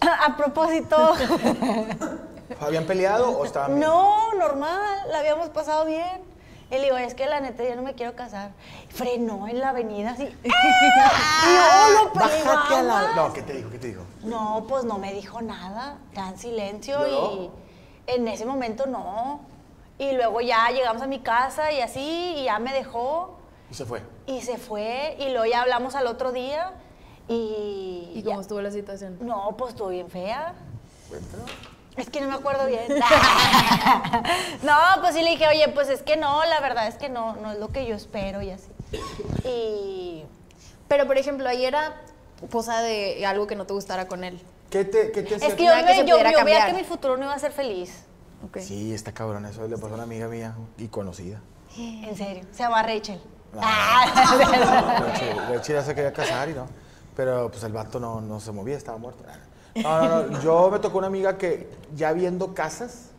A propósito. ¿Habían peleado o estaban bien? No, normal, la habíamos pasado bien. Y le digo, es que la neta, yo no me quiero casar. Frenó en la avenida así. y yo lo Bájate a la... pegaba. No, ¿qué te dijo? ¿Qué te dijo? No, pues no me dijo nada, en silencio ¿Lloró? y en ese momento no. Y luego ya llegamos a mi casa y así, y ya me dejó Y se fue. y se fue. Y luego ya hablamos al otro día y... ¿Y ya- cómo estuvo la situación? No, pues estuvo bien fea. Cuéntalo. Es que no me acuerdo bien. no, pues sí le dije, oye, pues es que no, la verdad es que no, no es lo que yo espero y así. Y Pero, por ejemplo, ahí era cosa de algo que no te gustara con él. ¿Qué te, qué te es que yo, que yo, veía que mi futuro no iba a ser feliz. Sí, está cabrón. Eso le pasó a una amiga mía y conocida. En serio. Se llama Rachel. No, Ah. Rachel, Rachel ya se quería casar y no. Pero pues el vato no, no se movía, estaba muerto. No, no, no. Yo me tocó una amiga que ya viendo casas,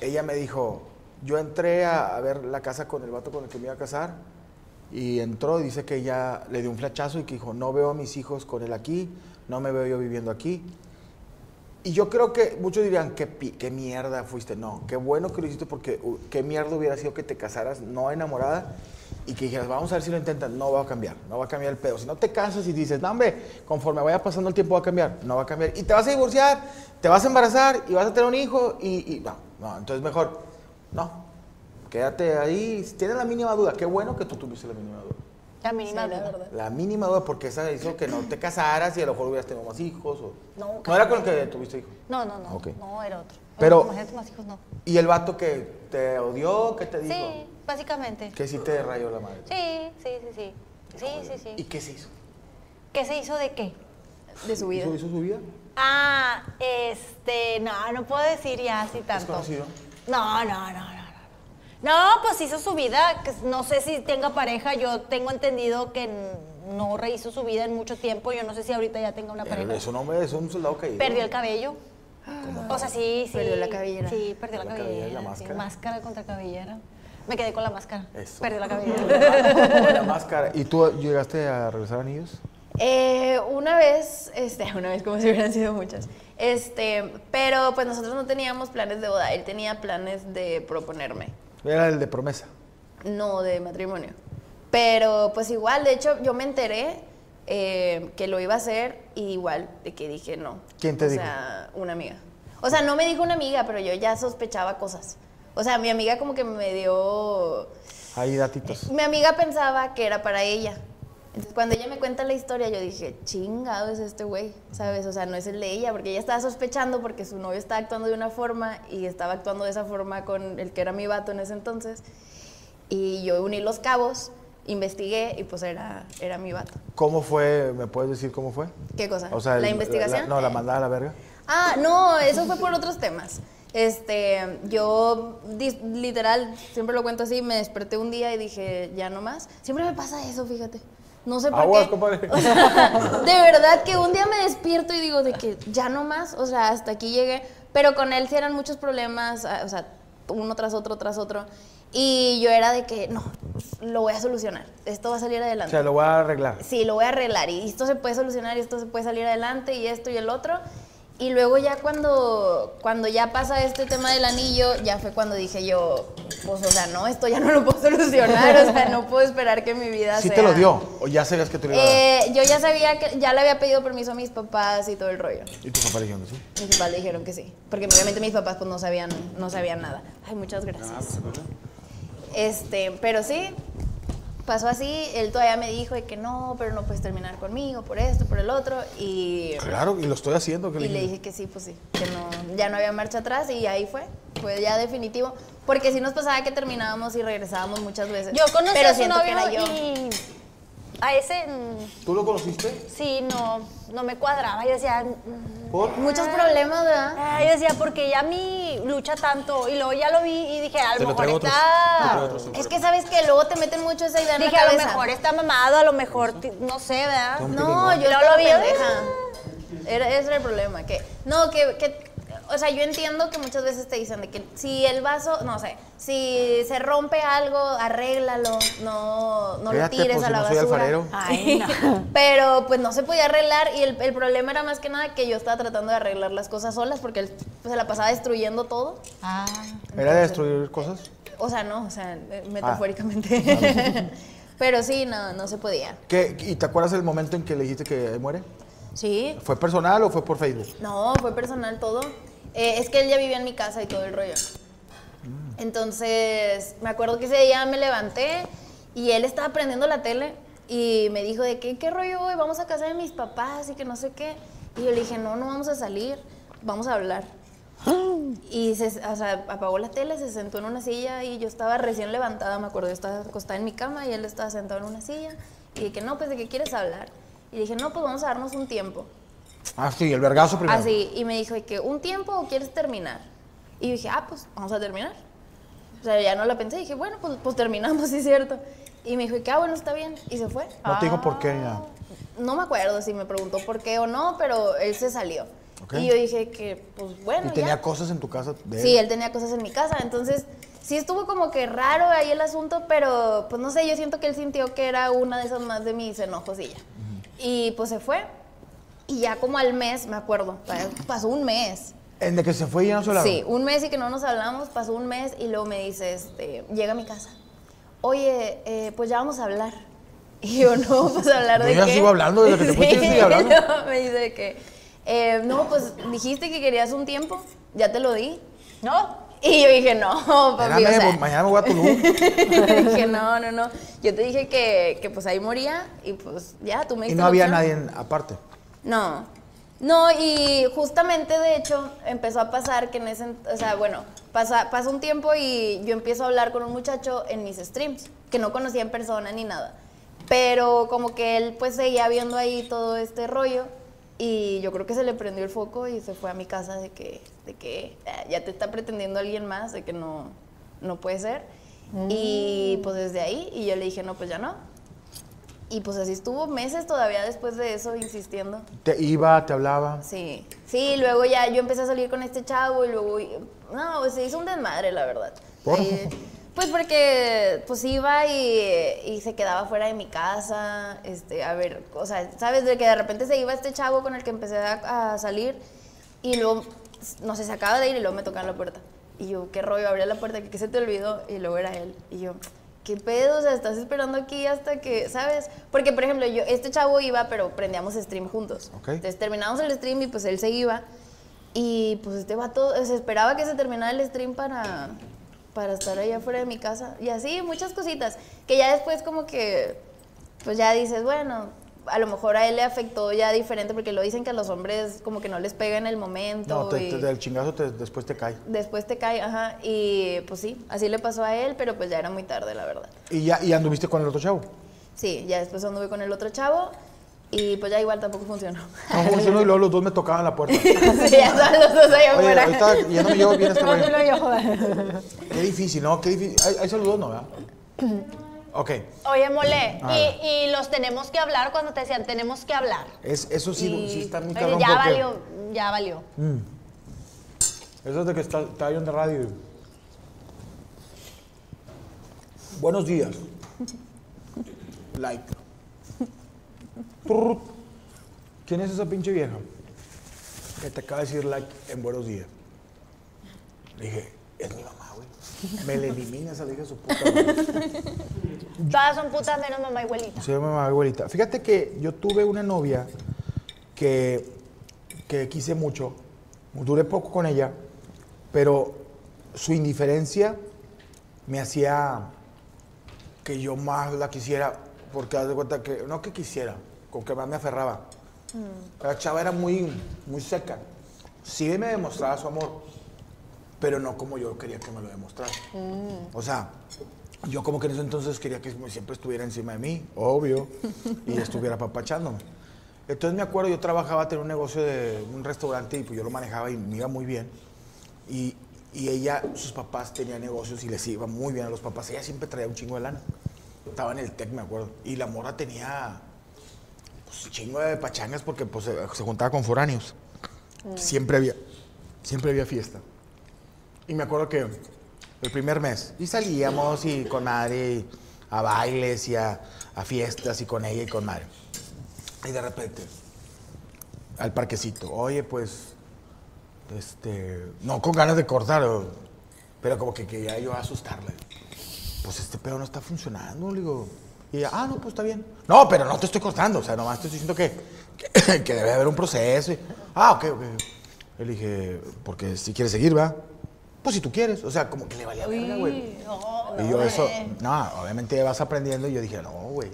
ella me dijo, yo entré a, ver la casa con el vato con el que me iba a casar y entró y dice que ella le dio un flachazo y que dijo, no veo a mis hijos con él aquí, no me veo yo viviendo aquí. Y yo creo que muchos dirían, ¿qué, qué mierda fuiste? No, qué bueno que lo hiciste porque qué mierda hubiera sido que te casaras no enamorada y que dijeras, vamos a ver si lo intentan. No va a cambiar, no va a cambiar el pedo. Si no te casas y dices, no, hombre, conforme vaya pasando el tiempo va a cambiar, no va a cambiar. Y te vas a divorciar, te vas a embarazar y vas a tener un hijo y, y no, no, entonces mejor, no, quédate ahí. Tienes la mínima duda, qué bueno que tú tuviste la mínima duda. La mínima Sí, la duda. verdad. La mínima duda porque esa hizo que no te casaras y a lo mejor hubieras tenido más hijos. O... No, no era con el que tuviste hijos. No, no, no. No, era otro. Pero- Imagínate más hijos, no. ¿Y el vato que te odió? ¿Qué te dijo? Sí, básicamente. Que sí te rayó la madre. Sí, sí, sí, sí. Sí, sí, sí. ¿Y qué se hizo? ¿Qué se hizo de qué? De su vida. ¿Hizo, hizo su vida? Ah, este, no, no puedo decir ya así tanto. conocido? No, no, no, no, no. Pues hizo su vida, que no sé si tenga pareja, yo tengo entendido que no rehizo su vida en mucho tiempo, yo no sé si ahorita ya tenga una pareja. Es un hombre, es un soldado caído. Perdió el cabello. O sea, sí, sí. Perdió la cabellera. Sí, perdió la La cabellera. cabellera, la sí, máscara. contra cabellera. Me quedé con la máscara. Eso. Perdió la cabellera. la máscara. ¿Y tú llegaste a regresar anillos? Eh, una vez, este, una vez como si hubieran sido muchas. Este, pero pues nosotros no teníamos planes de boda, él tenía planes de proponerme, Era el de promesa. no de matrimonio. Pero pues igual, de hecho yo me enteré eh, que lo iba a hacer y igual de que dije no. ¿Quién te o dijo? sea, una amiga. O sea, no me dijo una amiga, pero yo ya sospechaba cosas. O sea, mi amiga como que me dio... Ahí datitos. Mi amiga pensaba que era para ella. Entonces, cuando ella me cuenta la historia, yo dije, chingado es este güey, ¿sabes? O sea, no es el de ella, porque ella estaba sospechando porque su novio estaba actuando de una forma y estaba actuando de esa forma con el que era mi vato en ese entonces. Y yo uní los cabos, investigué y pues era, era mi vato. ¿Cómo fue? ¿Me puedes decir cómo fue? ¿Qué cosa? O sea, ¿La el- investigación? no, la mandada a la verga. Ah, no, eso fue por otros temas. Este, yo literal, siempre lo cuento así, me desperté un día y dije, ya no más. Siempre me pasa eso, fíjate. No sé por Aguas, qué. compadre. de verdad que un día me despierto y digo de que ya no más, o sea, hasta aquí llegué. Pero con él sí eran muchos problemas, ah, o sea, uno tras otro, tras otro. Y yo era de que, no, lo voy a solucionar, esto va a salir O adelante. sea, lo voy a arreglar. Sí, lo voy a arreglar y esto se puede solucionar y esto se puede salir adelante y esto y el otro. Y luego ya cuando, cuando ya pasa este tema del anillo, ya fue cuando dije yo, pues o sea, no, esto ya no lo puedo solucionar, o sea, no puedo esperar que mi vida ¿Sí sea... te lo dio? ¿O ya sabías que te lo iba a dar? Eh, yo ya sabía que, ya le había pedido permiso a mis papás y todo el rollo. Y tus papás dijeron, sí. Mis papás le dijeron que sí, porque obviamente mis papás pues no sabían, no sabían nada. Ay, muchas gracias. Este, pero sí, pasó así, él todavía me dijo de que no, pero no puedes terminar conmigo por esto, por el otro, y, Claro, y lo estoy haciendo. ¿qué y le dije que sí, pues sí, que no, ya no había marcha atrás y ahí fue, fue ya definitivo, porque sí nos pasaba que terminábamos y regresábamos muchas veces. Yo conocí pero a su novio era yo. y a ese mm, ¿Tú lo conociste? sí, no, no me cuadraba. Yo decía, mm, ¿Por? Muchos problemas, ¿verdad? ah, yo decía, porque ya mi lucha tanto. Y luego ya lo vi y dije, a Te lo mejor traigo otros- te está. traigo otros. Es que sabes que luego te meten mucho esa idea en Dije, la a lo cabeza. mejor está mamado, a lo mejor, ti- no sé, ¿verdad? No, yo Luego lo vi. Era, ese era el problema, que no, que, que, o sea, yo entiendo que muchas veces te dicen de que si el vaso, no sé, si se rompe algo, arréglalo, no, no Fíjate, lo tires pues, a si la no soy basura. alfarero. Ay, no. Pero pues no se podía arreglar y el, el problema era más que nada que yo estaba tratando de arreglar las cosas solas porque él pues, se la pasaba destruyendo todo. Ah. ¿Era de destruir cosas? O sea, no, o sea, Ah. eh, metafóricamente. Pero sí, no, no se podía. ¿Qué, ¿Y te acuerdas del momento en que le dijiste que muere? Sí, ¿Fue personal o fue por Facebook? No, fue personal todo. Eh, es que él ya vivía en mi casa y todo el rollo. Entonces, me acuerdo que ese día me levanté y él estaba prendiendo la tele y me dijo de que, ¿qué rollo hoy? Vamos a casa de mis papás y que no sé qué. Y yo le dije, no, no vamos a salir, vamos a hablar. Y se, apagó la tele, se sentó en una silla y yo estaba recién levantada, me acuerdo, yo estaba acostada en mi cama y él estaba sentado en una silla. Y dije, no, pues de qué quieres hablar. Y dije, no, pues vamos a darnos un tiempo. Ah, sí, el vergazo primero. Así, y me dijo, ¿y que un tiempo o quieres terminar? Y yo dije, ah, pues vamos a terminar. O sea, ya no la pensé, dije, bueno, pues, pues terminamos, sí cierto. Y me dijo, que ah, bueno, está bien. Y se fue. No te dijo por qué nada. No me acuerdo si me preguntó por qué o no, pero él se salió. Ok. Y yo dije que, pues bueno. ¿Y tenía ya. cosas en tu casa de él? Sí, él tenía cosas en mi casa. Entonces, sí estuvo como que raro ahí el asunto, pero pues no sé, yo siento que él sintió que era una de esas más de mis enojos y ya. Y pues se fue. Y ya como al mes, me acuerdo, pa- pasó un mes. ¿En de que se fue y ya no se hablaron? Sí, un mes y que no nos hablamos, pasó un mes y luego me dice, este, llega a mi casa. Oye, eh, pues ya vamos a hablar. Y yo, no, pues hablar Yo de ya qué. sigo hablando, desde que te fuiste, yo Sí, hablando. no, me dice que, eh, no, pues dijiste que querías un tiempo, ya te lo di. ¿No? Y yo dije, no, papi, Espérame, o sea, pues, mañana me voy a Tulum. dije, no, no, no. Yo te dije que, que pues ahí moría y pues ya, tú me y diste no había opción. nadie aparte. No. No, y justamente de hecho empezó a pasar que en ese, o sea, bueno, pasa, pasa un tiempo y yo empiezo a hablar con un muchacho en mis streams, que no conocía en persona ni nada. Pero como que él pues seguía viendo ahí todo este rollo y yo creo que se le prendió el foco y se fue a mi casa de que, de que "Ah, ya te está pretendiendo alguien más, de que no, no puede ser. Y pues desde ahí, y yo le dije, no, pues ya no. Y pues así estuvo meses todavía después de eso insistiendo. Te iba, te hablaba. Sí, sí, luego ya yo empecé a salir con este chavo y luego, no, pues, se hizo un desmadre, la verdad. ¿Por? Ahí, pues porque pues iba y, y se quedaba fuera de mi casa, este, a ver, o sea, sabes, de que de repente se iba este chavo con el que empecé a, a salir y luego, no sé, se acaba de ir y luego me tocaban la puerta. Y yo, qué rollo, abría la puerta, que se te olvidó y luego era él. Y yo, ¿qué pedo? O sea, estás esperando aquí hasta que, ¿sabes? Porque, por ejemplo, yo, este chavo iba, pero prendíamos stream juntos. Ok. Entonces terminamos el stream y pues él se iba. Y pues este vato se esperaba que se terminara el stream para, para estar allá afuera de mi casa. Y así, muchas cositas. Que ya después como que, pues ya dices, bueno, a lo mejor a él le afectó ya diferente porque lo dicen que a los hombres como que no les pega en el momento. No, te, y te- del chingazo te- después te cae. Después te cae, ajá. Y pues sí, así le pasó a él, pero pues ya era muy tarde, la verdad. Y ya y anduviste con el otro chavo. Sí, ya después anduve con el otro chavo y pues ya igual tampoco funcionó. No funcionó y luego los dos me tocaban la puerta. sí, ya estaban los dos allá Oye, afuera. ahorita ya no me llevo bien este güey. Qué difícil, ¿no? Qué difícil. Hay, hay saludos, ¿no? ¿verdad? Ok. Oye, mole, y, y los tenemos que hablar cuando te decían tenemos que hablar. Es, eso sí, Y- sí está muy cabrón. Ya porque- valió, ya valió. Eso es de que está, está ahí en la radio. Buenos días. Like. ¿Quién es esa pinche vieja? Que te acaba de decir like en buenos días. Le dije, es mi mamá, güey. Me le elimina esa hija de su puta madre. Todas son putas menos mamá y abuelita. Llama mamá, abuelita. Fíjate que yo tuve una novia que, que quise mucho. Duré poco con ella, pero su indiferencia me hacía que yo más la quisiera, porque haz de cuenta que, no que quisiera, con que más me aferraba. La chava era muy, muy seca. Sí me demostraba su amor, pero no como yo quería que me lo demostrara. O sea, yo como que en ese entonces quería que siempre estuviera encima de mí, obvio, y estuviera papachándome. Entonces me acuerdo, yo trabajaba, tenía un negocio de un restaurante y pues yo lo manejaba y me iba muy bien. Y, y ella, sus papás tenían negocios y les iba muy bien a los papás. Ella siempre traía un chingo de lana. Estaba en el TEC, me acuerdo. Y la morra tenía pues, un chingo de pachangas porque pues, se, se juntaba con foráneos. Siempre había, siempre había fiesta. Y me acuerdo que el primer mes, y salíamos y con madre a bailes y a, fiestas y con ella y con madre. Y de repente, al parquecito, oye, pues, este, no con ganas de cortar, pero como que quería yo asustarle. Pues este pedo no está funcionando, le digo. Y ella, ah, no, pues está bien. No, pero no te estoy cortando, o sea, nomás estoy diciendo que, que, debe haber un proceso. ah, ok, ok. Le dije, porque si quieres seguir, va. Pues si tú quieres, o sea, como que le valía verga, güey. y yo eso, no, obviamente vas aprendiendo y yo dije, no, güey.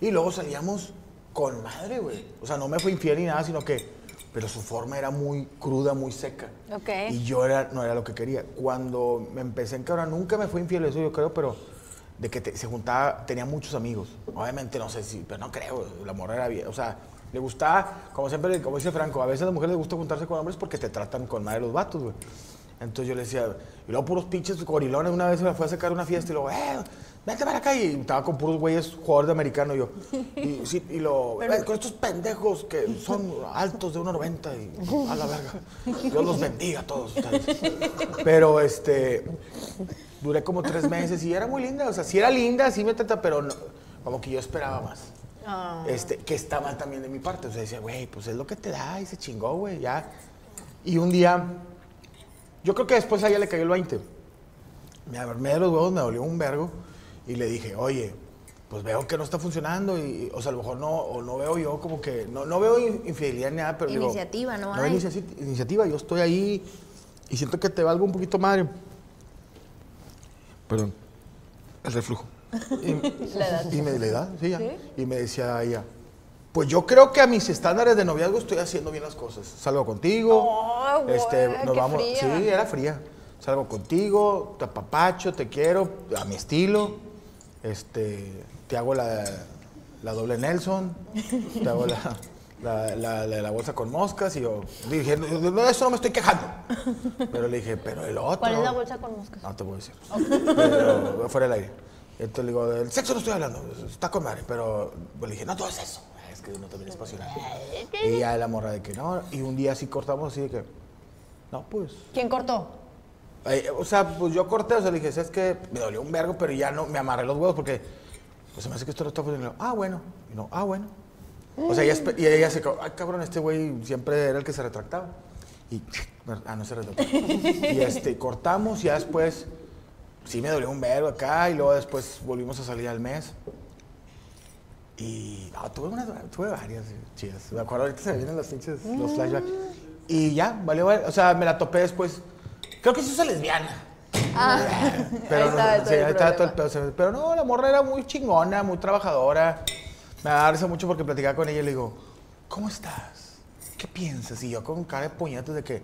Y luego salíamos con madre, güey. O sea, no me fue infiel ni nada, sino que, pero su forma era muy cruda, muy seca. Ok. Y yo era, no era lo que quería. Cuando me empecé a encabrar, nunca me fue infiel, eso yo creo, pero de que te- se juntaba, tenía muchos amigos. Obviamente, no sé si, pero no creo, la morra era bien. O sea, le gustaba, como siempre, como dice Franco, a veces a las mujeres les gusta juntarse con hombres porque te tratan con madre los vatos, güey. Entonces yo le decía, y luego puros pinches gorilones, una vez me fue a sacar una fiesta y luego, eh, vente para acá. Y estaba con puros güeyes jugadores de americano y yo. Y, sí, y lo, "Eh, con estos pendejos que son altos de 1,90 y a la verga. Dios los bendiga a todos ustedes. Pero este, duré como tres meses y era muy linda. O sea, sí era linda, sí me trata, pero no, como que yo esperaba más. Este, que está mal también de mi parte. O sea, decía, güey, pues es lo que te da y se chingó, güey, ya. Y un día, yo creo que después a ella le cayó el 20. Me armé de los huevos, me dolió un vergo y le dije, oye, pues veo que no está funcionando y, o sea, a lo mejor no, o no veo yo como que, no, no veo in- infidelidad ni nada, pero digo, Iniciativa, no hay hay. inici- iniciativa, yo estoy ahí y siento que te valgo un poquito madre. Perdón, el reflujo. Y, y me la edad, sí, ya. Y me decía ella, pues yo creo que a mis estándares de noviazgo estoy haciendo bien las cosas. Salgo contigo, Ay, güey, este, nos vamos, fría. sí, era fría. Salgo contigo, te apapacho, te quiero, a mi estilo. Este, te hago la, la doble Nelson, te hago la, la, la- la- la bolsa con moscas y yo dije, "No, de eso no me estoy quejando. Pero le dije, pero el otro. ¿Cuál es la bolsa con moscas? No te puedo decir. Pero fuera del aire. Entonces le digo, del sexo no estoy hablando, está con madre. Pero le dije, no todo es eso. Es que uno también es pasional. Y ya la morra de que no. Y un día sí cortamos así de que, no, pues. ¿Quién cortó? O sea, pues yo corté, o sea, le dije, ¿sabes qué? Me dolió un vergo, pero ya no, me amarré los huevos porque, pues se me hace que esto no está funcionando. Ah, bueno. Y no, ah, bueno. O sea, ella, y ella se quedó, ay, cabrón, este güey siempre era el que se retractaba. Y, ah, no se retractó. y este, cortamos y ya después, sí me dolió un vergo acá y luego después volvimos a salir al mes. Y, no, tuve, unas, tuve varias chidas. Me acuerdo ahorita se me vienen los pinches, los flashbacks. Y ya, valió, o sea, me la topé después. Creo que sí es lesbiana. Pero Ahí no, estaba todo sí, el ahí estaba todo el problema. pedo. se me- Pero no, la morra era muy chingona, muy trabajadora. Me risa mucho porque platicaba con ella y le digo, ¿cómo estás? ¿Qué piensas? Y yo con cara de puñetos de que,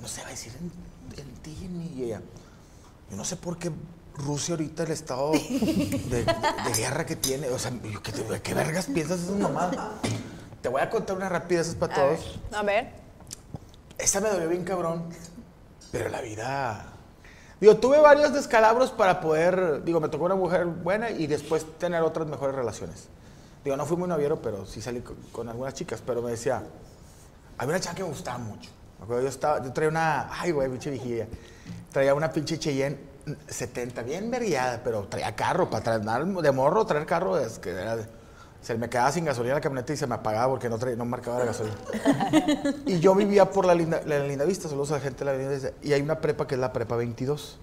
no sé, va a decir en, en ti. Y ella, yo no sé por qué Rusia ahorita el estado de, de- de guerra que tiene. O sea, ¿qué, te- ¿qué vergas piensas esas mamadas? Te voy a contar una rápida, esas para todos. A ver. Esa me dolió bien cabrón. Pero la vida Digo, tuve varios descalabros para poder, digo, me tocó una mujer buena y después tener otras mejores relaciones. Digo, no fui muy noviero, pero sí salí con, con algunas chicas, pero me decía, había una chica que me gustaba mucho. Me acuerdo, yo, estaba, yo traía una, ay, güey, pinche vigía. Traía una pinche Cheyenne 70, bien vergueada, pero traía carro, para traer, de morro, traer carro, es que era, se me quedaba sin gasolina la camioneta y se me apagaba porque no, traía, no marcaba la gasolina. y yo vivía por la linda, la linda Vista, a la gente de la linda Vista, y hay una prepa que es la prepa 22.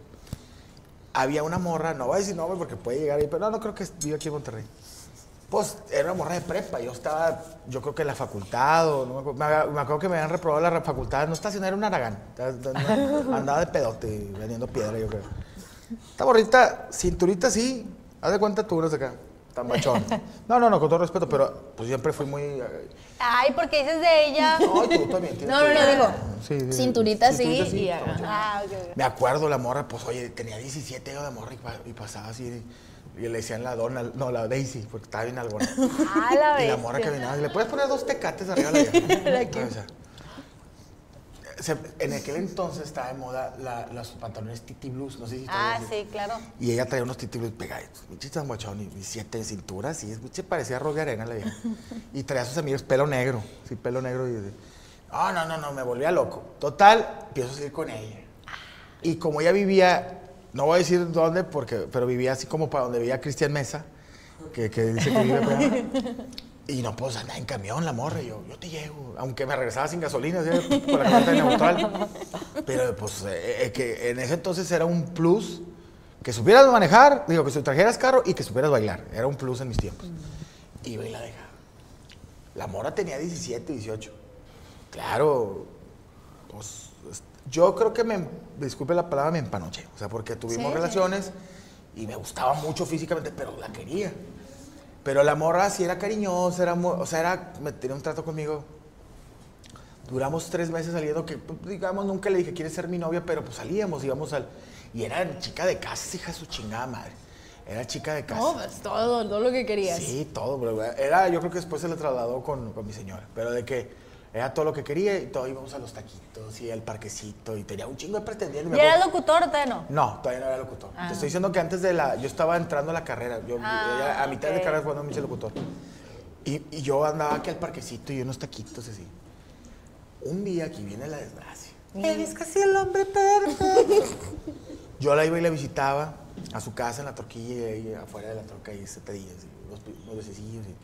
Había una morra, no voy a decir nombre porque puede llegar ahí, pero no, no creo que viva aquí en Monterrey. Pues era una morra de prepa, yo estaba, yo creo que en la facultad, o no me, acuerdo, me, acuerdo que me habían reprobado la facultad, no estacionar, era un aragán, andaba de pedote, vendiendo piedra, yo creo. Esta morrita, cinturita sí, haz de cuenta tú, sé acá, tan machón. No, no, no, con todo respeto, pero pues siempre fui muy... eh, Ay, porque dices de ella. No, y tú también. tienes No, no, tu- no, digo, Sí, sí, cinturita sí, cinturita y. Ah, ok, ok. Me acuerdo la morra, pues oye, tenía 17 años de morra y, pa- y pasaba así. Y le decían la Donald, no, la Daisy, porque estaba bien algo. Ah, la Y la bestia. morra caminaba. y Le puedes poner dos tecates arriba de la llave? O sea, se- en aquel entonces estaba de moda la- los pantalones Titi Blues, no sé si Ah, sí, claro. Y ella traía unos Titi Blues pegaditos, un chiste mochón y y siete de cintura, así, es, se parecía a Rogue Arena la vieja. Y traía a sus amigos pelo negro, sí, pelo negro. Y, no, no, no, no, me volvía loco. Total, empiezo a salir con ella. Y como ella vivía, no voy a decir dónde, porque, pero vivía así como para donde vivía Cristian Mesa, que, que dice que vive. Y no puedo andar en camión la morra, y yo, yo te llevo, aunque me regresaba sin gasolina, con la camioneta neutral. Pero pues eh, eh, que en ese entonces era un plus que supieras manejar, digo, que trajeras carro y que supieras bailar. Era un plus en mis tiempos. Iba y la dejaba. La morra tenía 17, 18. Claro, pues es- yo creo que me, disculpe la palabra, me empanoché. O sea, porque tuvimos relaciones y me gustaba mucho físicamente, pero la quería. Pero la morra sí era cariñosa, era, o sea, era, me tenía un trato conmigo. Duramos tres meses saliendo, que pues, digamos, nunca le dije, ¿quieres ser mi novia? Pero pues salíamos, íbamos al... Y era chica de casa, hija de su chingada madre. Era chica de casa. No, pues todo, todo lo que querías. Sí, todo, pero era, yo creo que después se le trasladó con, con mi señora, pero de que era todo lo que quería y todo íbamos a los taquitos y al parquecito y tenía un chingo de pretendientes. ¿Y acuerdo- locutor o todavía no? No, todavía no era locutor. Te estoy diciendo que antes de la, yo estaba entrando a la carrera, yo Ah, a mitad de ok. carrera cuando me hice locutor. Y, y yo andaba aquí al parquecito y unos taquitos así. Un día aquí viene la desgracia. Eres casi el hombre perfecto. Yo la iba y la visitaba a su casa en la torquilla y ahí afuera de la torca y se pedía así, unos besecillos y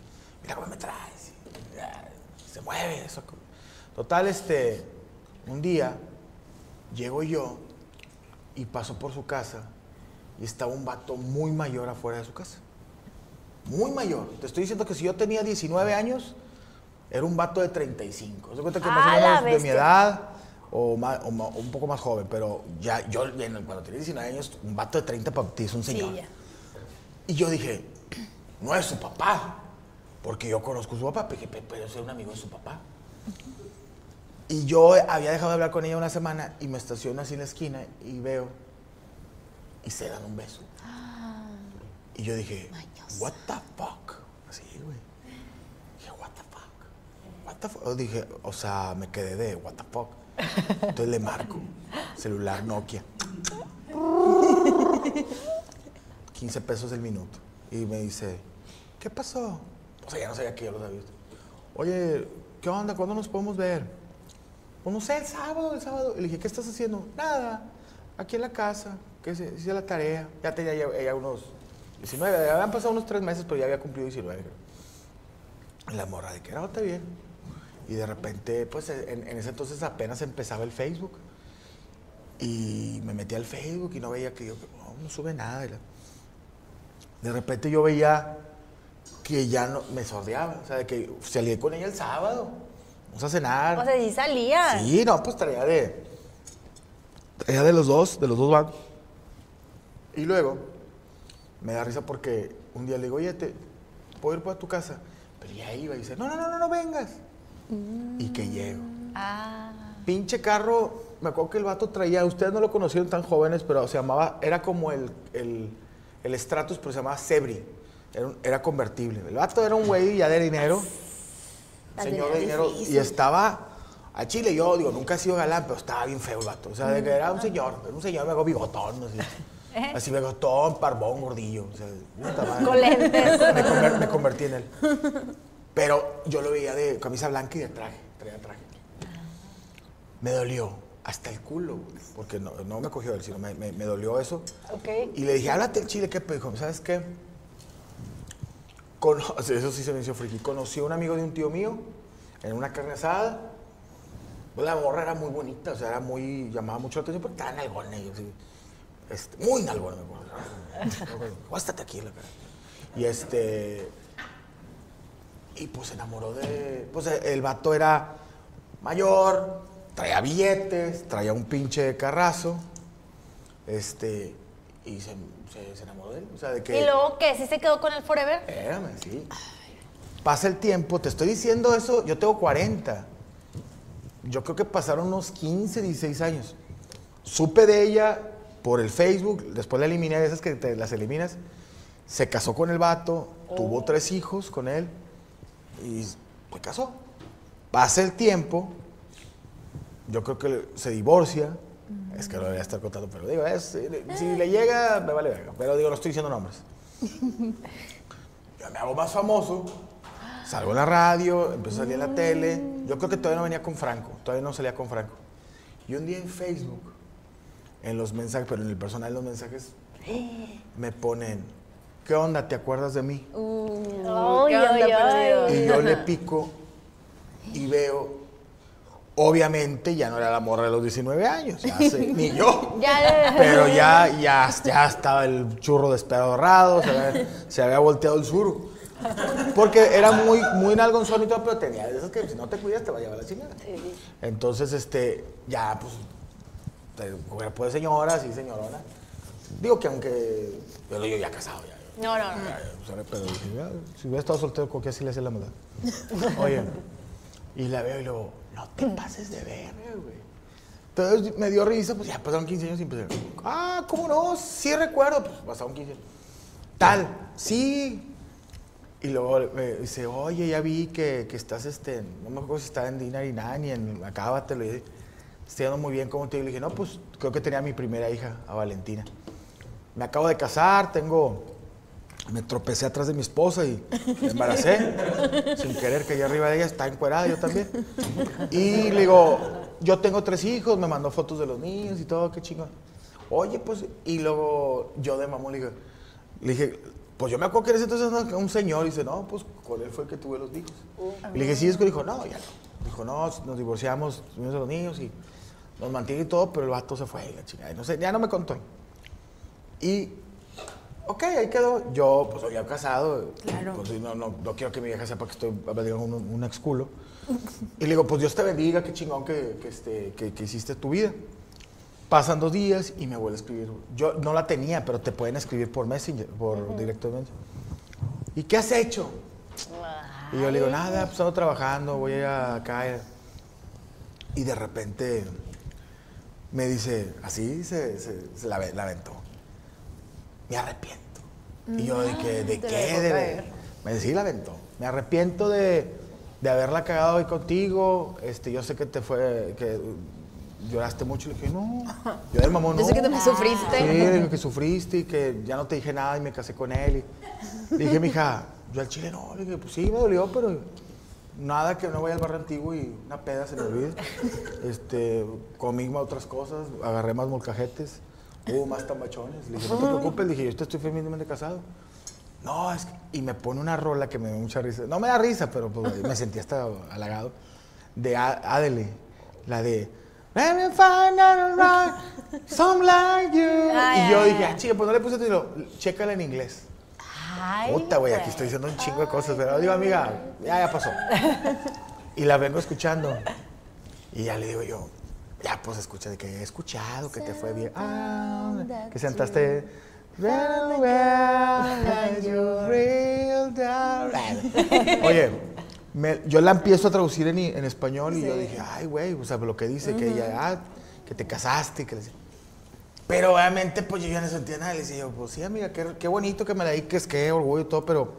mira cómo me traes. y ya, se mueve eso. Total, este, un día llego yo y paso por su casa y estaba un vato muy mayor afuera de su casa. Muy mayor. Te estoy diciendo que si yo tenía 19 años, era un vato de 35. Se cuenta que más ¡Ah, o la menos de mi edad o, más, o un poco más joven, pero ya yo cuando tenía 19 años, un vato de 30 para ti es un señor. ya. Y yo dije, no es su papá, porque yo conozco a su papá, pero ser un amigo de su papá. Y yo había dejado de hablar con ella una semana y me estaciono así en la esquina y veo y se dan un beso. Y yo dije, what the fuck? Así, güey. Dije, what the fuck? What the fuck? Dije, o sea, me quedé de what the fuck. Entonces le marco, celular Nokia. 15 pesos el minuto. Y me dice, ¿qué pasó? O sea, ya no sabía que yo los había visto. Oye, ¿qué onda? ¿Cuándo nos podemos ver? Pues no sé, el sábado, el sábado. Y le dije, ¿qué estás haciendo? Nada, aquí en la casa, que se hice la tarea. Ya tenía ella unos 19, ya habían pasado unos 3 meses, pero ya había cumplido 19. creo. Y la morra de que era, "Oh, está bien. Y de repente, pues en, ese entonces apenas empezaba el Facebook. Y me metí al Facebook y no veía que yo, "Oh, no sube nada. De repente yo veía que ya no, me sordeaba. O sea, de que salí con ella el sábado. Vamos a cenar. O sea, sí salía. Sí, no, pues traía de. Traía de los dos, de los dos bancos. Y luego, me da risa porque un día le digo, oye, te, ¿puedo ir para tu casa? Pero ya iba y dice, no, no, no, no, no vengas. Y que llego. Ah. Pinche carro, me acuerdo que el vato traía, ustedes no lo conocieron tan jóvenes, pero se llamaba, era como el, el, el Stratus, pero se llamaba Sebri. Era, convertible. El vato era un güey ya de dinero, La señor de dinero, y estaba A Chile yo, digo, nunca he sido galán, pero estaba bien feo el vato. O sea, de que era un señor, era un señor, me hago bigotón, así. Así bigotón, barbón, gordillo. O sea, puta madre. Con lentes. Me, conver- me convertí en él. Pero yo lo veía de camisa blanca y de traje, traía traje. Me dolió hasta el culo, porque no, no me cogió él, sino me, me- me dolió eso. Y le dije, háblate el chile, ¿qué pedo? Dijo, ¿sabes qué? Cono- eso sí se me hizo friki. Conocí a un amigo de un tío mío en una carne asada. Pues la morra era muy bonita, o sea, era muy, llamaba mucho la atención, pero estaba nalgona, yo este, muy nalgona, me acuerdo. Guástate aquí, la cara. Y este, y pues se enamoró de, pues el vato era mayor, traía billetes, traía un pinche carrazo, este, y se, se- se enamoró de él, o sea, de que... ¿Y luego qué? ¿Sí se quedó con el Forever? Espérame, sí. Pasa el tiempo, te estoy diciendo eso, yo tengo 40. Yo creo que pasaron unos 15, 16 años. Supe de ella por el Facebook, después la eliminé, de esas que te las eliminas. Se casó con el vato, tuvo tres hijos con él y se casó. Pasa el tiempo, yo creo que se divorcia. Es que lo debería estar contando, pero digo, es- si le llega, me vale verga. Pero digo, no estoy diciendo nombres. Yo me hago más famoso, salgo en la radio, empiezo a salir en la tele. Yo creo que todavía no venía con Franco, todavía no salía con Franco. Y un día en Facebook, en los mensajes, pero en el personal de los mensajes, me ponen, ¿qué onda? ¿Te acuerdas de mí? Ay, ¿Qué onda, ay, ay. perdido? Y yo le pico y veo, obviamente ya no era la morra de los 19 años, ya sé, ni yo. Ya, Pero ya, ya, ya estaba el churro despedorrado, se había, se había volteado el sur. Porque era muy, muy nalgonzón y todo, pero tenía de esas que si no te cuidas te va a llevar la chingada. Entonces, este, ya, pues, te- de señora, sí, señorona. Digo que aunque, yo lo digo ya casado, ya. No, no, no. ya, ya, si hubiera estado soltero, ¿con qué así le hacía la maldad? Oye, y la veo y luego, no te pases de verga, güey. Entonces me dio risa, pues ya pasaron 15 años y empecé, ah, ¿cómo no? Sí recuerdo, pues pasaron 15 años. Tal, sí. Y luego me dice, oye, ya vi que, que estás, este, no me acuerdo si estaba en Dinar y en Acábatelo. Y estoy yendo muy bien, ¿cómo te digo? Le dije, no, pues creo que tenía mi primera hija, a Valentina. Me acabo de casar, tengo, me tropecé atrás de mi esposa y me embaracé, sin querer, que allá arriba de ella está encuerada, yo también. Y le digo, yo tengo tres hijos, me mandó fotos de los niños y todo, qué chingón. Oye, pues, y luego yo de mamón le dije, le dije, pues yo me acuerdo que eres entonces un- señor. Y dice, no, pues con él fue el que tuve los hijos. Y le dije, sí, es que dijo, no, ya no. Dijo, no, nos divorciamos, tuvimos los niños y nos mantiene y todo, pero el vato se fue, chingada. No sé, ya no me contó. Y, ok, ahí quedó. Yo, pues, había casado. Pues, sí, no, no, no quiero que mi vieja sepa que estoy, digamos, un, un ex culo. Y le digo, pues Dios te bendiga, qué chingón que, que, este, que, que hiciste tu vida. Pasan dos días y me vuelve a escribir. Yo no la tenía, pero te pueden escribir por Messenger, por directo de Messenger. ¿Y qué has hecho? Y yo le digo, nada, pues ando trabajando, voy a ir acá. Y de repente me dice, así se, se- se la, ave- la aventó. Me arrepiento. Y yo, ¿de qué? ¿De qué? De- me decía, la aventó. Me arrepiento de, de haberla cagado hoy contigo. Este, yo sé que te fue, que lloraste mucho. Le dije, no. Yo del mamón, Yo no. sé que también sufriste. Sí, que sufriste y que ya no te dije nada y me casé con él. Y le dije, mija, yo al chile no. Le dije, pues sí, me dolió, pero nada que no vaya al barrio antiguo y una peda se me olvide. Este, comí más otras cosas, agarré más molcajetes, hubo más tambachones. Le dije, no te preocupes, le dije, yo estoy felizmente casado. No, es que, y me pone una rola que me da mucha risa. No me da risa, pero pues, me sentí hasta halagado. De Adele, la de Let me find out right, some like you. Ay, y yo dije, ah, chica, pues no le puse título, chécala en inglés. Ay, Puta, güey, aquí estoy diciendo un chingo de cosas, pero digo, amiga, ya, ya pasó. Y la vengo escuchando. Y ya le digo yo, ya, pues escucha, de que he escuchado, que te fue bien. Ah, que sentaste. Oye, me- yo la empiezo a traducir en, en español y yo dije, ay, güey, o sea, lo que dice, que ella, ah, que te casaste, que le pero obviamente, pues yo ya no sentía nada. Le decía yo, pues sí, amiga, qué, qué bonito que me la dediques, qué orgullo y todo, pero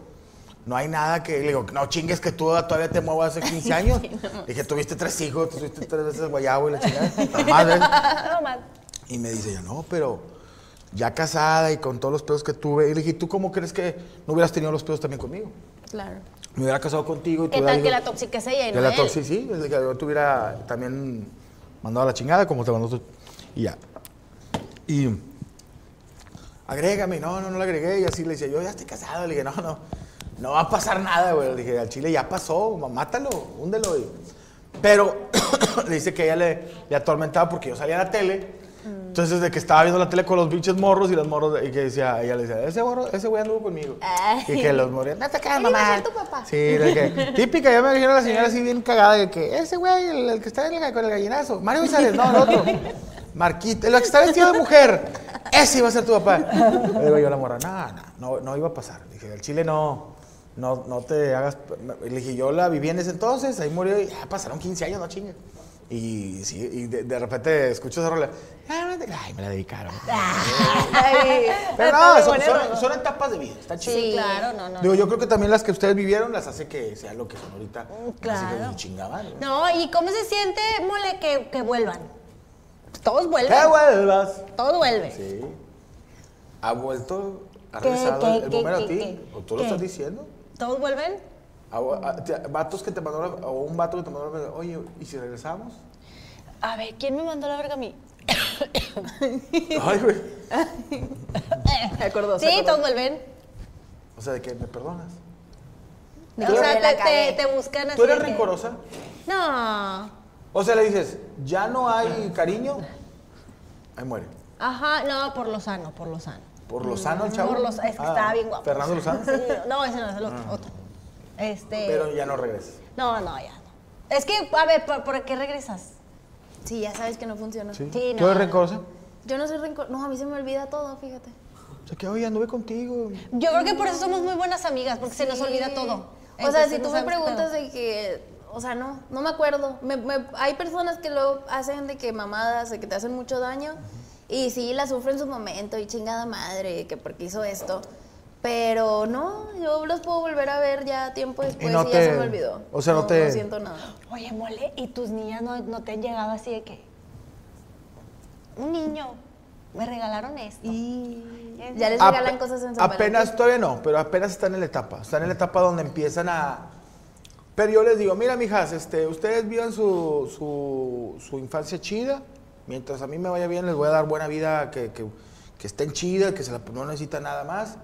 no hay nada que. Le digo, no chingues que tú todavía te muevas hace 15 años. Dije, tuviste tres hijos, tuviste tres veces guayabo y la chingada. La madre. No, man. Y me dice, ya no, pero ya casada y con todos los pedos que tuve. Y le dije, ¿tú cómo crees que no hubieras tenido los pedos también conmigo? Claro. Me hubiera casado contigo y ¿Qué tuviera tal que la tóxica es ella y Que no la él? toxi, sí, que yo te hubiera también mandado a la chingada como te mandó tú. Y ya. Y agrégame, no, no, no le agregué. Y así le decía, yo ya estoy casado. Le dije, no, no, no va a pasar nada, güey. Le dije, al chile ya pasó, mátalo, húndelo. Y- Pero le dice que ella le, le atormentaba porque yo salía a la tele. Entonces, de que estaba viendo la tele con los pinches morros y los morros, y que decía, ella le decía, ese morro, ese güey anduvo conmigo. Ay. Y que los morros, no te a mamá. tu papá. Sí, de que, típica, ya me imagino a la señora así bien cagada de que ese güey, el, el que está en el, con el gallinazo, Mario González, no, el otro. Marquita, el que está vestido de mujer, ese iba a ser tu papá. Le digo yo a la morra, no, no, no, no iba a pasar. Le dije, el chile no, no, no te hagas. Le dije, yo la viví en ese entonces, ahí murió y ya pasaron 15 años, no chingues. Y, sí, y de, de repente escucho esa rola. Ay, me la dedicaron. Ay, Pero no, son, son- son etapas de vida, está chido. Sí, claro, no, no. Digo, yo creo que también las que ustedes vivieron las hace que sea lo que son ahorita. Así que claro. chingaban. ¿no? No, ¿y cómo se siente, mole, que, que vuelvan? Todos vuelven. ¡Que vuelvas! Todos vuelven. Sí. ¿Ha vuelto? ¿Ha ¿Qué, regresado qué, el qué, qué, a ti? ¿O tú lo estás diciendo? ¿Todos vuelven? ¿A- a- te- ¿Vatos que te mandó la- o un vato que te mandó la oye, ¿y si regresamos? A ver, ¿quién me mandó la verga a mí? Ay, güey. Se acordó. se Sí, acordó. todos vuelven. O sea, ¿de qué me perdonas? O sea, la te, cagué. te, te buscan así. ¿Tú eres de que- rencorosa? No. O sea, le dices, ya no hay cariño, ahí muere. Ajá, no, por lo sano, por lo sano. ¿Por lo sano el chavo? Por los, es que Ah, estaba bien guapo. ¿Fernando Lozano? Sí, no, ese no es el otro. otro. Este. Pero ya no regresas. No, no, ya no. Es que, a ver, ¿por, por qué regresas? Sí, ya sabes que no funciona. ¿Sí? Sí, ¿Tú no. eres rencorosa? Yo no soy rencor... No, a mí se me olvida todo, fíjate. O sea, que oye, anduve contigo. Yo creo que por eso somos muy buenas amigas, porque se nos olvida todo. O sea, Entonces, si no tú me sabemos qué preguntas de que, o sea, no, no me acuerdo. Me- me- hay personas que luego hacen de que mamadas, de que te hacen mucho daño. Y sí, la sufro en su momento y chingada madre, que porque hizo esto. Pero no, yo los puedo volver a ver ya tiempo después y, no ya te- se me olvidó. o sea, no te- No siento nada. Oye, mole, ¿y tus niñas no, no te han llegado así de que? Un niño, me regalaron esto. Ya les Ape- regalan cosas en San Apenas, Valentín. todavía no, pero apenas están en la etapa. Están en la etapa donde empiezan a... Pero yo les digo, mira, mijas, este, ustedes vivan su, su, su infancia chida. Mientras a mí me vaya bien, les voy a dar buena vida, que, que, estén chidas, que no necesitan nada más.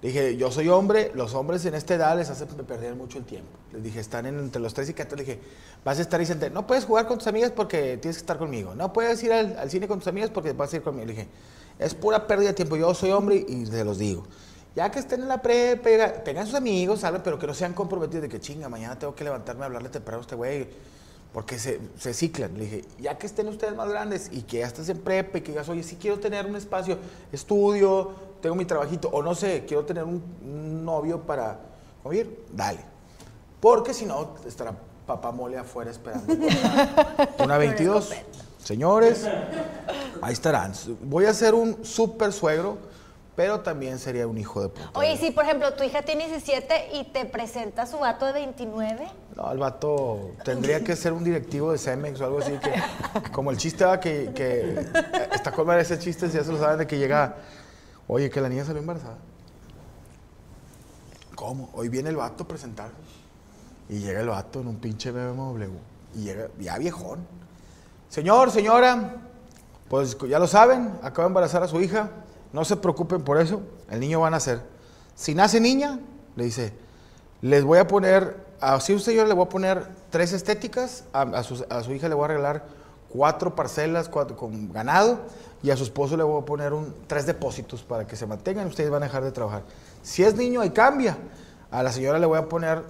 Dije, yo soy hombre, los hombres en esta edad les hacen perder mucho el tiempo. Les dije, están en- entre los 3 y 14. Le dije, vas a estar diciendo, no puedes jugar con tus amigas porque tienes que estar conmigo. No puedes ir al, cine con tus amigas porque vas a ir conmigo. Le dije, es pura pérdida de tiempo. Yo soy hombre y se los digo. Ya que estén en la prepa, tengan sus amigos, ¿saben? Pero que no sean comprometidos de que chinga, mañana tengo que levantarme a hablarle temprano a este güey. Porque se, se ciclan. Le dije, ya que estén ustedes más grandes y que ya estés en prepa y que digas, oye, sí quiero tener un espacio, estudio, tengo mi trabajito, o no sé, quiero tener un, un novio para convivir, dale. Porque si no, estará papá mole afuera esperando. Una, una 22. Señores, ahí estarán. Voy a ser un súper suegro, pero también sería un hijo de puta. Oye, si por ejemplo tu hija tiene 17 y te presenta su vato de 29, No, el vato tendría que ser un directivo de Cemex o algo así que, como el chiste va que, que está con ese chiste, si ya se lo saben, de que llega, oye, que la niña salió embarazada. ¿Cómo? Hoy viene el vato a presentarse. Y llega el vato en un pinche BMW. Y llega ya viejón. Señor, señora, pues ya lo saben, acaba de embarazar a su hija. No se preocupen por eso, el niño va a nacer. Si nace niña, le dice, les voy a poner, así un señor le voy a poner tres estéticas, a, su, hija le voy a regalar cuatro parcelas cuatro- con ganado y a su esposo le voy a poner tres depósitos para que se mantengan ustedes van a dejar de trabajar. Si es niño, ahí cambia. A la señora le voy a poner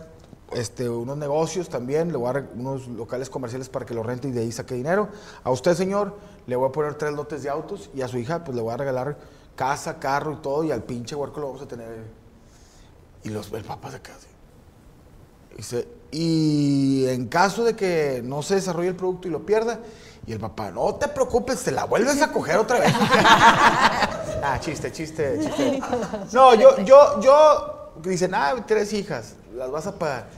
este, unos negocios también, le voy a unos locales comerciales para que lo rente y de ahí saque dinero. A usted, señor, le voy a poner tres lotes de autos y a su hija, pues le voy a regalar casa, carro y todo, y al pinche huerco lo vamos a tener. Y los, el papá se queda. Dice, y en caso de que no se desarrolle el producto y lo pierda, y el papá, no te preocupes, te la vuelves a coger otra vez. ah, chiste, chiste, chiste. No, yo, yo, yo, que dicen, ah, tres hijas, las vas a pagar.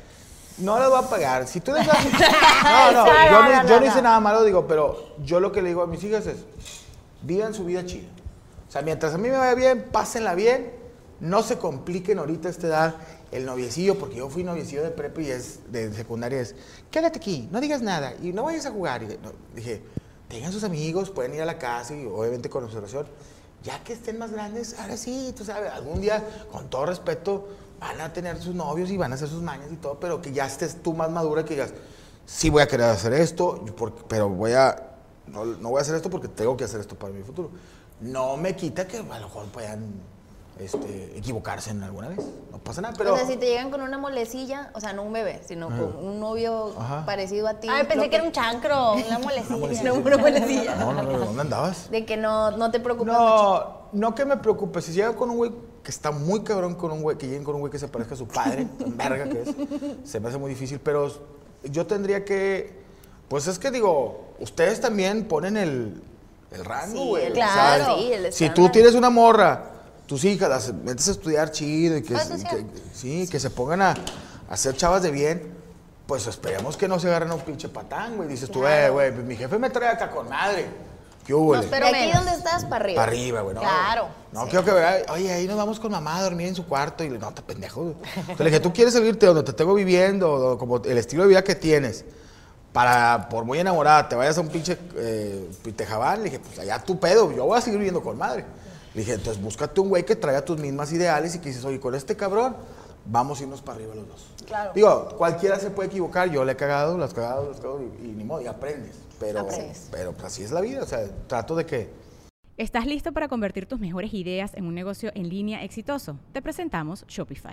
No las voy a pagar. Si tú les das... No, no, yo, no, yo no. hice nada malo, digo, pero yo lo que le digo a mis hijas es, vivan su vida chida. O sea, mientras a mí me vaya bien, pásenla bien, no se compliquen ahorita a esta edad el noviecillo, porque yo fui noviecillo de prepa y es de secundaria, es, quédate aquí, no digas nada y no vayas a jugar. No, dije, tengan sus amigos, pueden ir a la casa y obviamente con observación. Ya que estén más grandes, ahora sí, tú sabes, algún día, con todo respeto, van a tener sus novios y van a hacer sus mañas y todo, pero que ya estés tú más madura que digas, sí voy a querer hacer esto, pero voy a, no voy a hacer esto porque tengo que hacer esto para mi futuro. No me quita que a lo mejor puedan este, equivocarse en alguna vez, no pasa nada, pero... o sea, si te llegan con una molecilla, o sea, no un bebé, sino con un novio Ajá. parecido a ti. Ay, pensé que era un chancro, una molecilla. molecilla. Una molecilla. No, no, no, ¿dónde andabas? De que no, no te preocupas mucho. No, no que me preocupe. Si llega con un güey que está muy cabrón con un güey, que lleguen con un güey que se parezca a su padre, tan verga que es, se me hace muy difícil. Pero yo tendría que, pues es que digo, ustedes también ponen el, el rango, Sí, güey. sea, claro, sí, el si tú tienes una morra, tus hijas las metes a estudiar chido y que, Ah, y sí. que- sí, que se pongan a, a ser chavas de bien. Pues esperemos que no se agarren a un pinche patán, güey. Dices tú, eh, güey, pues mi jefe me trae acá con madre. ¿Qué hubo? No, pero aquí donde estás, para arriba. Para arriba, güey. No, Claro, No, quiero que vea, oye, ahí nos vamos con mamá a dormir en su cuarto. Y le no, te pendejo. güey. Entonces le dije, tú quieres salirte donde te tengo viviendo, como el estilo de vida que tienes, para, por muy enamorada, te vayas a un pinche eh, pitejabán. Le dije, pues allá tu pedo, yo voy a seguir viviendo con madre. Le dije, entonces búscate un güey que traiga tus mismas ideales y que dices, oye, con este cabrón, vamos a irnos para arriba los dos. Claro. Digo, cualquiera se puede equivocar, yo le he cagado, las cagado, las cagado, y, y ni modo, y aprendes. Pero, Aprendes. pero pues así es la vida, o sea, trato de que ¿Estás listo para convertir tus mejores ideas en un negocio en línea exitoso? Te presentamos Shopify.